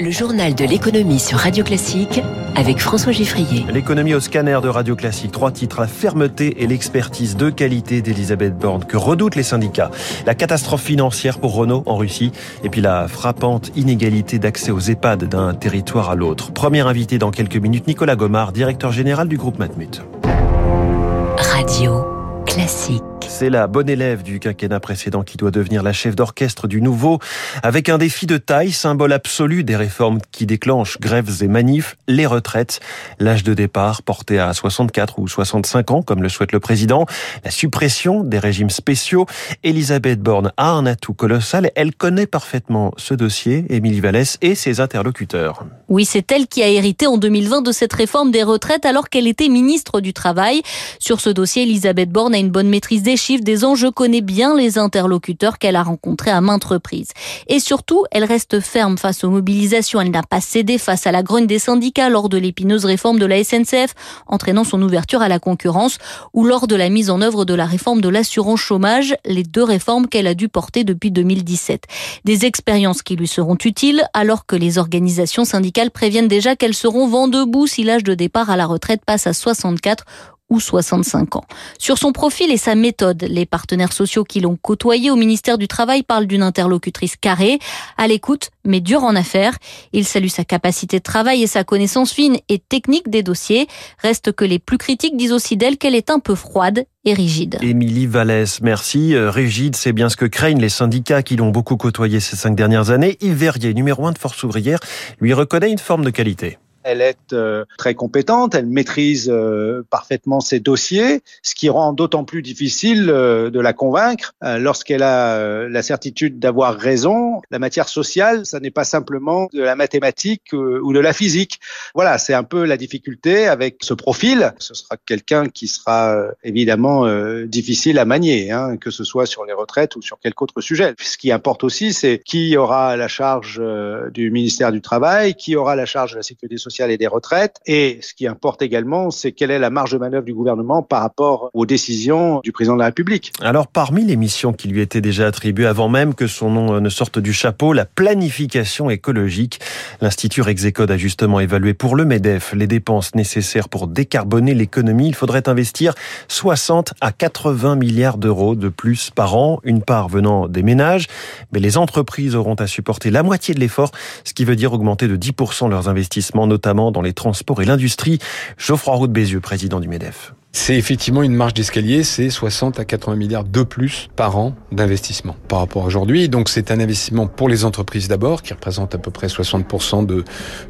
Le journal de l'économie sur Radio Classique avec François Giffrier. L'économie au scanner de Radio Classique. Trois titres, la fermeté et l'expertise de qualité d'Elisabeth Borne que redoutent les syndicats? La catastrophe financière pour Renault en Russie et puis la frappante inégalité d'accès aux EHPAD d'un territoire à l'autre. Premier invité dans quelques minutes, Nicolas Gomard, directeur général du groupe Matmut. Radio Classique. C'est la bonne élève du quinquennat précédent qui doit devenir la chef d'orchestre du nouveau, avec un défi de taille, symbole absolu des réformes qui déclenchent grèves et manifs, les retraites. L'âge de départ porté à 64 ou 65 ans, comme le souhaite le président. La suppression des régimes spéciaux. Elisabeth Borne a un atout colossal. Elle connaît parfaitement ce dossier, Émilie Vallès et ses interlocuteurs. Oui, c'est elle qui a hérité en 2020 de cette réforme des retraites alors qu'elle était ministre du Travail. Sur ce dossier, Elisabeth Borne a une bonne maîtrise chiffres, des enjeux, connaît bien les interlocuteurs qu'elle a rencontrés à maintes reprises. Et surtout, elle reste ferme face aux mobilisations. Elle n'a pas cédé face à la grogne des syndicats lors de l'épineuse réforme de la SNCF, entraînant son ouverture à la concurrence, ou lors de la mise en œuvre de la réforme de l'assurance chômage, les deux réformes qu'elle a dû porter depuis 2017. Des expériences qui lui seront utiles alors que les organisations syndicales préviennent déjà qu'elles seront vent debout si l'âge de départ à la retraite passe à 64 ou 65 ans. Sur son profil et sa méthode, les partenaires sociaux qui l'ont côtoyé au ministère du Travail parlent d'une interlocutrice carrée, à l'écoute, mais dure en affaires. Il salue sa capacité de travail et sa connaissance fine et technique des dossiers. Reste que les plus critiques disent aussi d'elle qu'elle est un peu froide et rigide. Émilie Vallès, merci. Euh, rigide, c'est bien ce que craignent les syndicats qui l'ont beaucoup côtoyé ces cinq dernières années. Yves Verrier, numéro un de Force ouvrière, lui reconnaît une forme de qualité. Elle est euh, très compétente, elle maîtrise euh, parfaitement ses dossiers, ce qui rend d'autant plus difficile euh, de la convaincre lorsqu'elle a la certitude d'avoir raison. La matière sociale, ça n'est pas simplement de la mathématique ou de la physique. Voilà, c'est un peu la difficulté avec ce profil. Ce sera quelqu'un qui sera évidemment difficile à manier, hein, que ce soit sur les retraites ou sur quelque autre sujet. Ce qui importe aussi, c'est qui aura la charge du ministère du Travail, qui aura la charge de la sécurité sociale et des retraites. Et ce qui importe également, c'est quelle est la marge de manœuvre du gouvernement par rapport aux décisions du président de la République. Alors, parmi les missions qui lui étaient déjà attribuées avant même que son nom ne sorte du chapeau, la planification écologique. L'Institut Rexecode a justement évalué pour le MEDEF les dépenses nécessaires pour décarboner l'économie. Il faudrait investir 60 à 80 milliards d'euros de plus par an, une part venant des ménages. Mais les entreprises auront à supporter la moitié de l'effort, ce qui veut dire augmenter de 10% leurs investissements, notamment notamment dans les transports et l'industrie. Geoffroy Roux de Bézieux, président du MEDEF. C'est effectivement une marge d'escalier, c'est 60 à 80 milliards de plus par an d'investissement par rapport à aujourd'hui. Donc c'est un investissement pour les entreprises d'abord, qui représente à peu près 60% de,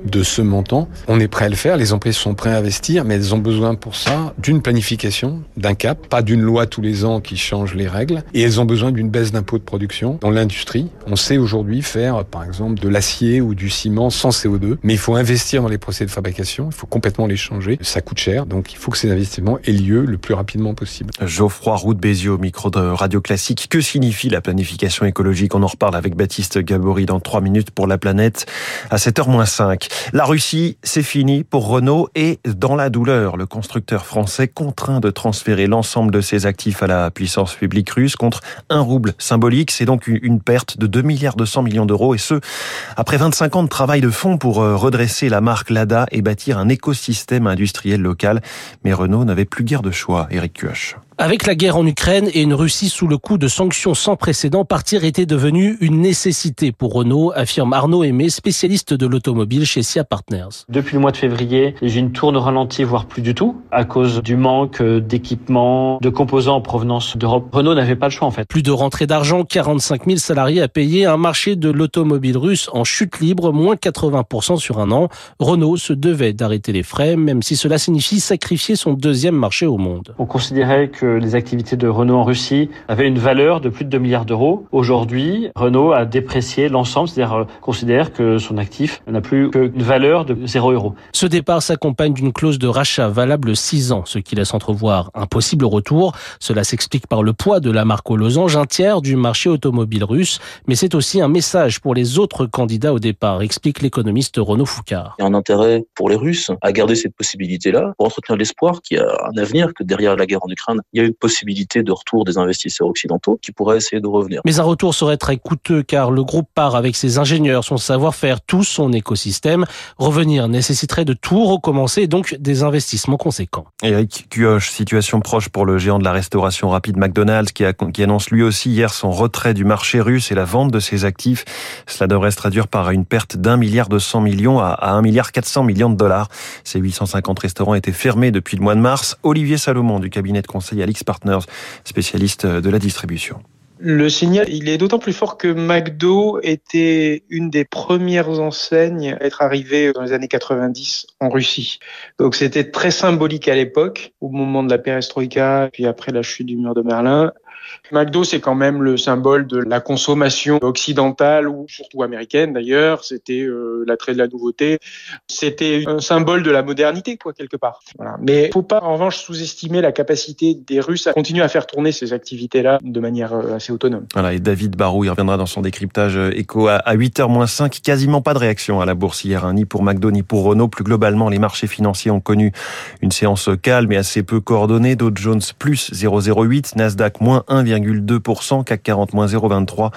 de ce montant. On est prêt à le faire, les entreprises sont prêtes à investir, mais elles ont besoin pour ça d'une planification, d'un cap, pas d'une loi tous les ans qui change les règles, et elles ont besoin d'une baisse d'impôts de production. Dans l'industrie, on sait aujourd'hui faire par exemple de l'acier ou du ciment sans CO2, mais il faut investir dans les procédés de fabrication, il faut complètement les changer, ça coûte cher, donc il faut que ces investissements lieu le plus rapidement possible. Geoffroy Roux de Bézieux, micro de Radio Classique. Que signifie la planification écologique? On en reparle avec Baptiste Gabory dans 3 minutes pour la planète à 7h-5. La Russie, c'est fini pour Renault et dans la douleur, le constructeur français contraint de transférer l'ensemble de ses actifs à la puissance publique russe contre un rouble symbolique. C'est donc une perte de 2 milliards 200 millions d'euros et ce, après 25 ans de travail de fond pour euh, redresser la marque Lada et bâtir un écosystème industriel local. Mais Renault n'avait plus guère de choix, Eric Kioch. Avec la guerre en Ukraine et une Russie sous le coup de sanctions sans précédent, partir était devenu une nécessité pour Renault, affirme Arnaud Aimé, spécialiste de l'automobile chez SIA Partners. Depuis le mois de février, j'ai une tourne ralentie, voire plus du tout, à cause du manque d'équipements, de composants en provenance d'Europe. Renault n'avait pas le choix en fait. Plus de rentrée d'argent, 45 000 salariés à payer, un marché de l'automobile russe en chute libre, moins 80% sur un an. Renault se devait d'arrêter les frais, même si cela signifie sacrifier son deuxième marché au monde. On considérait que les activités de Renault en Russie avaient une valeur de plus de 2 milliards d'euros. Aujourd'hui, Renault a déprécié l'ensemble, c'est-à-dire euh, considère que son actif n'a plus qu'une valeur de 0 euros. Ce départ s'accompagne d'une clause de rachat valable 6 ans, ce qui laisse entrevoir un possible retour. Cela s'explique par le poids de la marque aux losanges, un tiers du marché automobile russe, mais c'est aussi un message pour les autres candidats au départ, explique l'économiste Renaud Foucard. Il y a un intérêt pour les Russes à garder cette possibilité-là, pour entretenir l'espoir qu'il y a un avenir, que derrière la guerre en Ukraine, il y a une possibilité de retour des investisseurs occidentaux qui pourraient essayer de revenir. Mais un retour serait très coûteux car le groupe part avec ses ingénieurs, son savoir-faire, tout son écosystème. Revenir nécessiterait de tout recommencer, donc des investissements conséquents. Eric Cuoche, situation proche pour le géant de la restauration rapide McDonald's qui, a, qui annonce lui aussi hier son retrait du marché russe et la vente de ses actifs. Cela devrait se traduire par une perte d'un milliard de 100 millions à un milliard 400 millions de dollars. Ces 850 restaurants étaient fermés depuis le mois de mars. Olivier Salomon du cabinet de conseil Alix Partners, spécialiste de la distribution. Le signal, il est d'autant plus fort que McDo était une des premières enseignes à être arrivée dans les années 90 en Russie. Donc c'était très symbolique à l'époque, au moment de la perestroïka, puis après la chute du mur de Berlin. McDo, c'est quand même le symbole de la consommation occidentale ou surtout américaine d'ailleurs. C'était euh, l'attrait de la nouveauté. C'était un symbole de la modernité, quoi, quelque part. Voilà. Mais faut pas, en revanche, sous-estimer la capacité des Russes à continuer à faire tourner ces activités-là de manière euh, assez autonome. Voilà. Et David Barou, il reviendra dans son décryptage écho à 8h-5. Quasiment pas de réaction à la bourse hier, hein, ni pour McDo, ni pour Renault. Plus globalement, les marchés financiers ont connu une séance calme et assez peu coordonnée. Dow Jones plus 0,08, Nasdaq moins 1,2%, CAC 40 moins 0,23.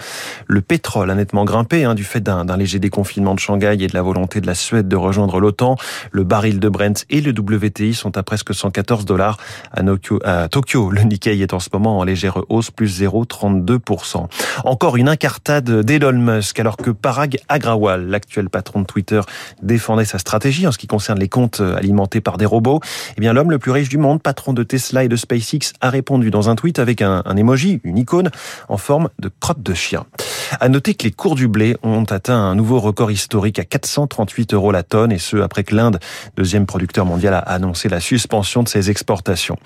Le pétrole a nettement grimpé hein, du fait d'un léger déconfinement de Shanghai et de la volonté de la Suède de rejoindre l'OTAN. Le baril de Brent et le WTI sont à presque 114 dollars. À, à Tokyo, le Nikkei est en ce moment en légère hausse, plus 0,32%. Encore une incartade d'Elon Musk, alors que Parag Agrawal, l'actuel patron de Twitter, défendait sa stratégie en ce qui concerne les comptes alimentés par des robots. Eh bien, l'homme le plus riche du monde, patron de Tesla et de SpaceX, a répondu dans un tweet avec un, un emoji, une icône en forme de crotte de chien. À noter que les cours du blé ont atteint un nouveau record historique à 438 euros la tonne et ce après que l'Inde, deuxième producteur mondial, a annoncé la suspension de ses exportations.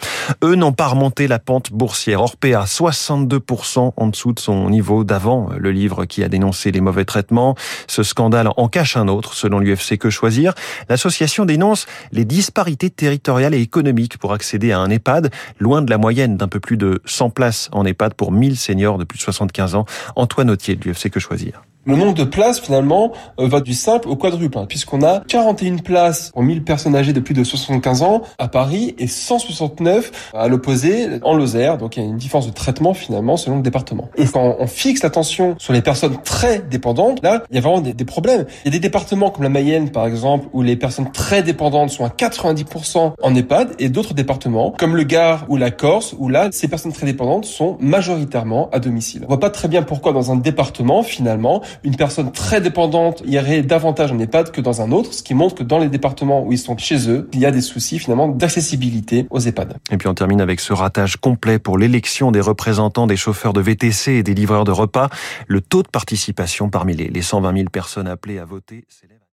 Eux n'ont pas remonté la pente boursière. Orpea 62% en dessous de son niveau d'avant. Le livre qui a dénoncé les mauvais traitements. Ce scandale en cache un autre, selon l'UFC Que Choisir. L'association dénonce les disparités territoriales et économiques pour accéder à un EHPAD, loin de la moyenne d'un peu plus de 100 places en EHPAD pour 1000 seniors de plus de 75 ans. Antoine Autier Que Choisir. Le nombre de places, finalement, euh, va du simple au quadruple, hein, puisqu'on a 41 places pour 1000 personnes âgées de plus de 75 ans à Paris et 169 à l'opposé en Lozère. Donc il y a une différence de traitement, finalement, selon le département. Quand on fixe l'attention sur les personnes très dépendantes, là, il y a vraiment des, des, problèmes. Il y a des départements comme la Mayenne, par exemple, où les personnes très dépendantes sont à 90% en EHPAD, et d'autres départements, comme le Gard ou la Corse, où là, ces personnes très dépendantes sont majoritairement à domicile. On voit pas très bien pourquoi dans un département, finalement, une personne très dépendante irait davantage en EHPAD que dans un autre, ce qui montre que dans les départements où ils sont chez eux, il y a des soucis finalement d'accessibilité aux EHPAD. Et puis on termine avec ce ratage complet pour l'élection des représentants des chauffeurs de VTC et des livreurs de repas. Le taux de participation parmi les 120 000 personnes appelées à voter s'élève